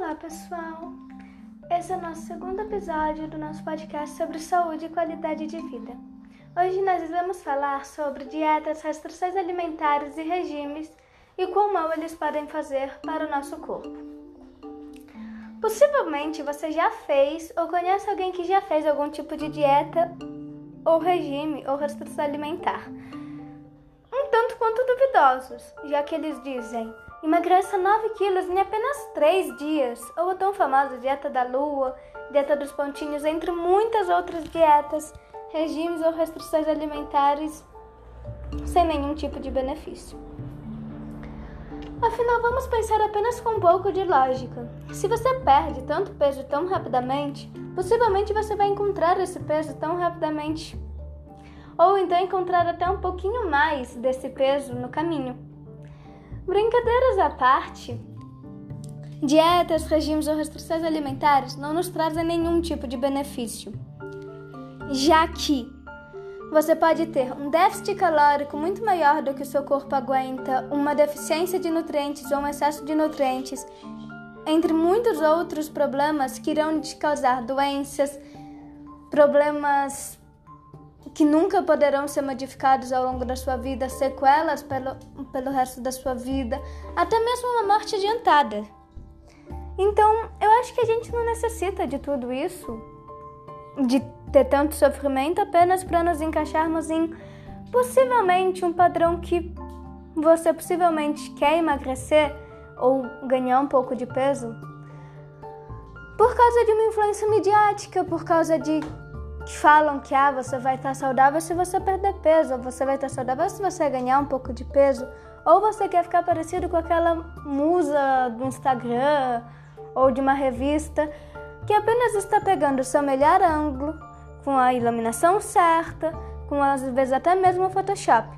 Olá, pessoal! Esse é o nosso segundo episódio do nosso podcast sobre saúde e qualidade de vida. Hoje nós vamos falar sobre dietas, restrições alimentares e regimes e quão mal eles podem fazer para o nosso corpo. Possivelmente você já fez ou conhece alguém que já fez algum tipo de dieta ou regime ou restrição alimentar. Um tanto quanto duvidosos, já que eles dizem Emagreça 9 quilos em apenas 3 dias, ou a tão famosa dieta da lua, dieta dos pontinhos, entre muitas outras dietas, regimes ou restrições alimentares sem nenhum tipo de benefício. Afinal, vamos pensar apenas com um pouco de lógica. Se você perde tanto peso tão rapidamente, possivelmente você vai encontrar esse peso tão rapidamente. Ou então encontrar até um pouquinho mais desse peso no caminho. Brincadeiras à parte, dietas, regimes ou restrições alimentares não nos trazem nenhum tipo de benefício, já que você pode ter um déficit calórico muito maior do que o seu corpo aguenta, uma deficiência de nutrientes ou um excesso de nutrientes, entre muitos outros problemas que irão te causar doenças, problemas que nunca poderão ser modificados ao longo da sua vida, sequelas pelo, pelo resto da sua vida, até mesmo uma morte adiantada. Então, eu acho que a gente não necessita de tudo isso, de ter tanto sofrimento apenas para nos encaixarmos em possivelmente um padrão que você possivelmente quer emagrecer ou ganhar um pouco de peso por causa de uma influência midiática, por causa de que falam que ah, você vai estar saudável se você perder peso, ou você vai estar saudável se você ganhar um pouco de peso, ou você quer ficar parecido com aquela musa do Instagram ou de uma revista que apenas está pegando o seu melhor ângulo, com a iluminação certa, com às vezes até mesmo o Photoshop.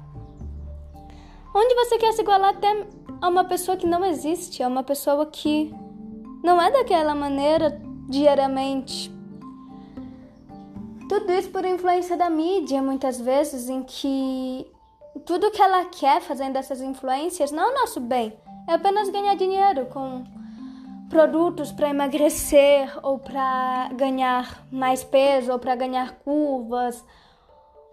Onde você quer se igualar até a uma pessoa que não existe, a uma pessoa que não é daquela maneira diariamente tudo isso por influência da mídia, muitas vezes, em que tudo que ela quer fazendo essas influências não é o nosso bem, é apenas ganhar dinheiro com produtos para emagrecer ou para ganhar mais peso ou para ganhar curvas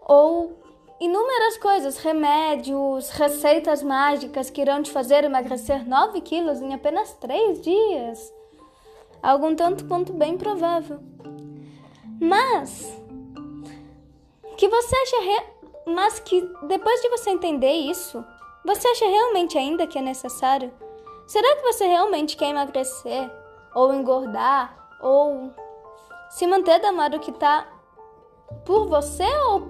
ou inúmeras coisas, remédios, receitas mágicas que irão te fazer emagrecer 9 quilos em apenas 3 dias. Algo tanto quanto bem provável. Mas que você acha re... mas que depois de você entender isso, você acha realmente ainda que é necessário? Será que você realmente quer emagrecer ou engordar ou se manter da modo que tá por você ou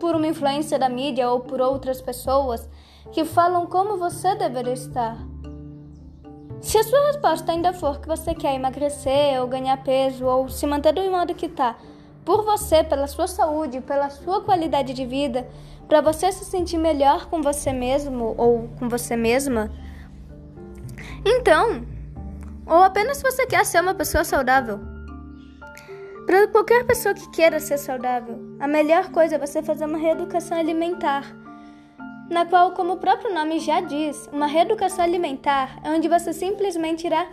por uma influência da mídia ou por outras pessoas que falam como você deveria estar? Se a sua resposta ainda for que você quer emagrecer ou ganhar peso ou se manter do modo que tá, por você, pela sua saúde, pela sua qualidade de vida, para você se sentir melhor com você mesmo ou com você mesma. Então, ou apenas você quer ser uma pessoa saudável. Para qualquer pessoa que queira ser saudável, a melhor coisa é você fazer uma reeducação alimentar, na qual, como o próprio nome já diz, uma reeducação alimentar é onde você simplesmente irá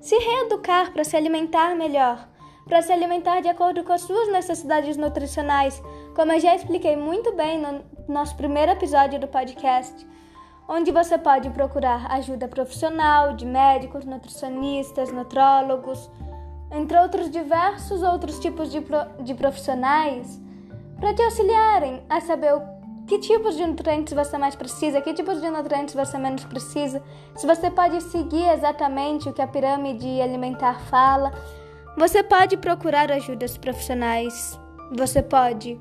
se reeducar para se alimentar melhor para se alimentar de acordo com as suas necessidades nutricionais, como eu já expliquei muito bem no nosso primeiro episódio do podcast, onde você pode procurar ajuda profissional de médicos, nutricionistas, nutrólogos, entre outros diversos outros tipos de, pro, de profissionais, para te auxiliarem a saber o que tipos de nutrientes você mais precisa, que tipos de nutrientes você menos precisa, se você pode seguir exatamente o que a pirâmide alimentar fala você pode procurar ajudas profissionais. Você pode.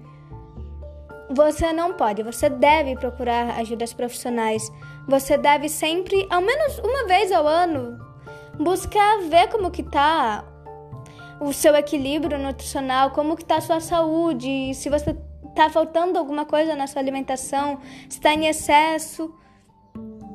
Você não pode, você deve procurar ajudas profissionais. Você deve sempre, ao menos uma vez ao ano, buscar ver como que tá o seu equilíbrio nutricional, como que tá a sua saúde, se você tá faltando alguma coisa na sua alimentação, se está em excesso.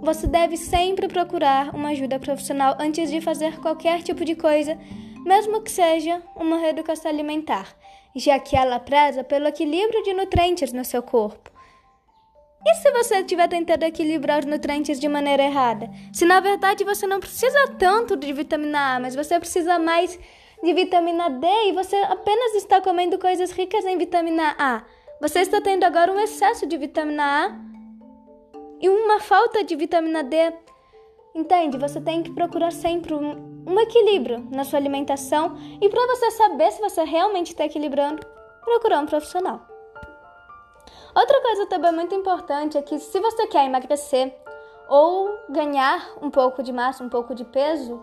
Você deve sempre procurar uma ajuda profissional antes de fazer qualquer tipo de coisa mesmo que seja uma reeducação alimentar, já que ela preza pelo equilíbrio de nutrientes no seu corpo. E se você estiver tentando equilibrar os nutrientes de maneira errada? Se na verdade você não precisa tanto de vitamina A, mas você precisa mais de vitamina D e você apenas está comendo coisas ricas em vitamina A. Você está tendo agora um excesso de vitamina A e uma falta de vitamina D. Entende? Você tem que procurar sempre um, um equilíbrio na sua alimentação e para você saber se você realmente está equilibrando, procurar um profissional. Outra coisa também muito importante é que se você quer emagrecer ou ganhar um pouco de massa, um pouco de peso,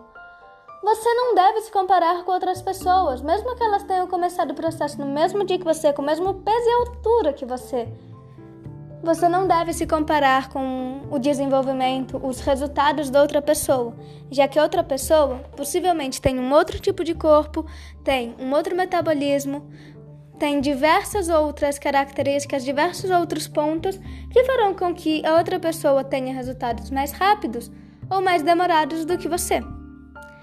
você não deve se comparar com outras pessoas, mesmo que elas tenham começado o processo no mesmo dia que você, com o mesmo peso e altura que você. Você não deve se comparar com o desenvolvimento, os resultados da outra pessoa, já que outra pessoa possivelmente tem um outro tipo de corpo, tem um outro metabolismo, tem diversas outras características, diversos outros pontos que farão com que a outra pessoa tenha resultados mais rápidos ou mais demorados do que você.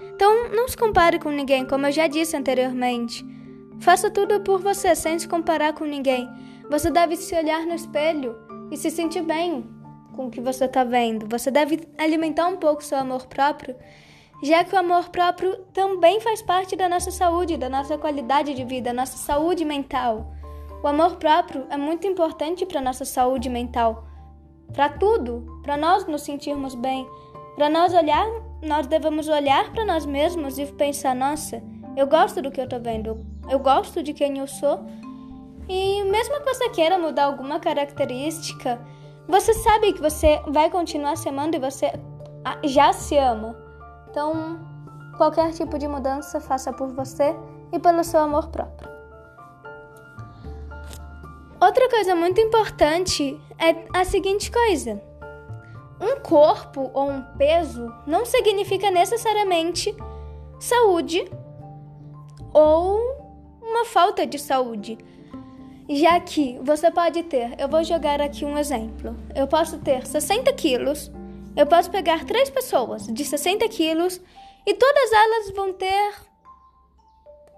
Então, não se compare com ninguém, como eu já disse anteriormente. Faça tudo por você, sem se comparar com ninguém. Você deve se olhar no espelho e se sentir bem com o que você está vendo. Você deve alimentar um pouco seu amor próprio já que o amor próprio também faz parte da nossa saúde, da nossa qualidade de vida, nossa saúde mental. O amor próprio é muito importante para nossa saúde mental, para tudo, para nós nos sentirmos bem, para nós olhar, nós devemos olhar para nós mesmos e pensar, nossa, eu gosto do que eu estou vendo, eu gosto de quem eu sou. E mesmo que você queira mudar alguma característica, você sabe que você vai continuar se amando e você já se ama. Então, qualquer tipo de mudança faça por você e pelo seu amor próprio. Outra coisa muito importante é a seguinte coisa: um corpo ou um peso não significa necessariamente saúde ou uma falta de saúde. Já que você pode ter, eu vou jogar aqui um exemplo. Eu posso ter 60 quilos eu posso pegar três pessoas de 60 quilos e todas elas vão ter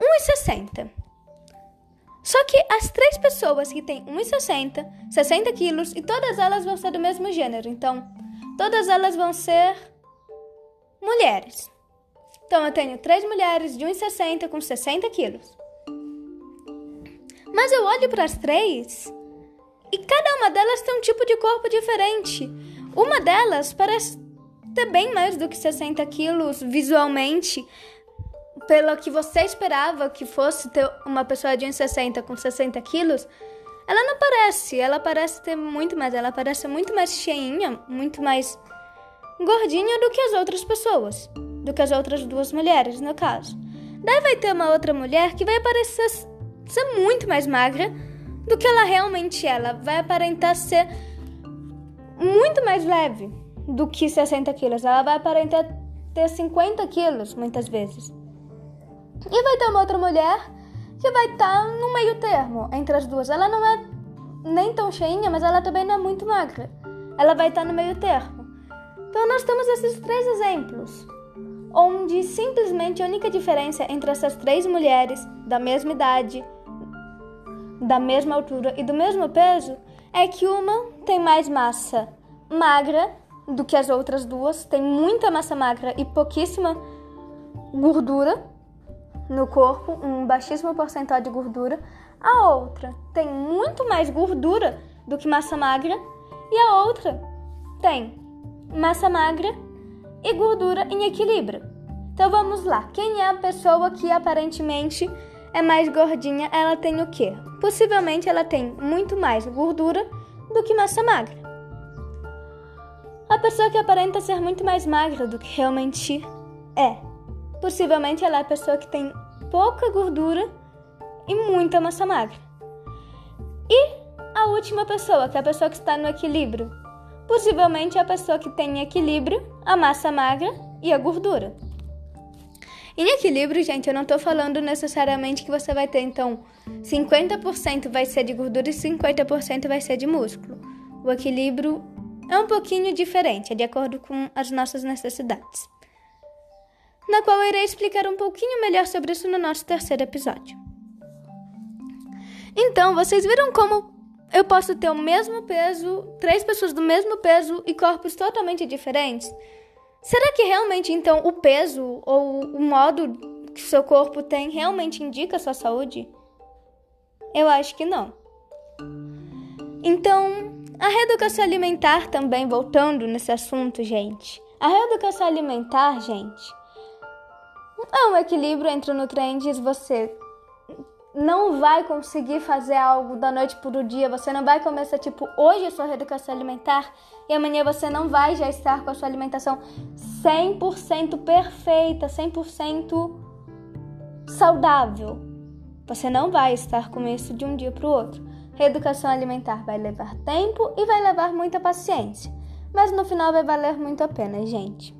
1,60. Só que as três pessoas que têm 1,60, 60 quilos e todas elas vão ser do mesmo gênero. Então, todas elas vão ser mulheres. Então, eu tenho três mulheres de 1,60 com 60 quilos. Mas eu olho para as três e cada uma delas tem um tipo de corpo diferente. Uma delas parece ter bem mais do que 60 quilos visualmente, pelo que você esperava que fosse ter uma pessoa de 1,60 com 60 quilos. Ela não parece, ela parece ter muito mais, ela parece muito mais cheinha, muito mais gordinha do que as outras pessoas, do que as outras duas mulheres, no caso. Daí vai ter uma outra mulher que vai parecer ser muito mais magra do que ela realmente é. Ela vai aparentar ser muito mais leve do que 60 quilos. Ela vai aparentar ter 50 quilos muitas vezes. E vai ter uma outra mulher que vai estar tá no meio termo entre as duas. Ela não é nem tão cheinha, mas ela também não é muito magra. Ela vai estar tá no meio termo. Então nós temos esses três exemplos, onde simplesmente a única diferença entre essas três mulheres da mesma idade, da mesma altura e do mesmo peso é que uma tem mais massa magra do que as outras duas, tem muita massa magra e pouquíssima gordura no corpo, um baixíssimo percentual de gordura. A outra tem muito mais gordura do que massa magra e a outra tem massa magra e gordura em equilíbrio. Então vamos lá. Quem é a pessoa que aparentemente é mais gordinha? Ela tem o quê? Possivelmente ela tem muito mais gordura do que massa magra. A pessoa que aparenta ser muito mais magra do que realmente é. Possivelmente ela é a pessoa que tem pouca gordura e muita massa magra. E a última pessoa, que é a pessoa que está no equilíbrio. Possivelmente é a pessoa que tem em equilíbrio a massa magra e a gordura. Em equilíbrio, gente, eu não estou falando necessariamente que você vai ter, então, 50% vai ser de gordura e 50% vai ser de músculo. O equilíbrio é um pouquinho diferente, é de acordo com as nossas necessidades. Na qual eu irei explicar um pouquinho melhor sobre isso no nosso terceiro episódio. Então, vocês viram como eu posso ter o mesmo peso, três pessoas do mesmo peso e corpos totalmente diferentes? Será que realmente então o peso ou o modo que seu corpo tem realmente indica sua saúde? Eu acho que não. Então, a reeducação alimentar também, voltando nesse assunto, gente. A reeducação alimentar, gente, é um equilíbrio entre nutrientes. Você não vai conseguir fazer algo da noite para o dia. Você não vai começar, tipo, hoje a sua reeducação alimentar e amanhã você não vai já estar com a sua alimentação 100% perfeita, 100% saudável. Você não vai estar com isso de um dia para o outro. Reeducação alimentar vai levar tempo e vai levar muita paciência, mas no final vai valer muito a pena, gente.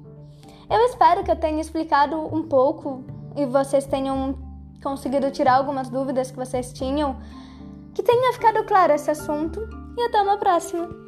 Eu espero que eu tenha explicado um pouco e vocês tenham conseguido tirar algumas dúvidas que vocês tinham, que tenha ficado claro esse assunto e até uma próxima!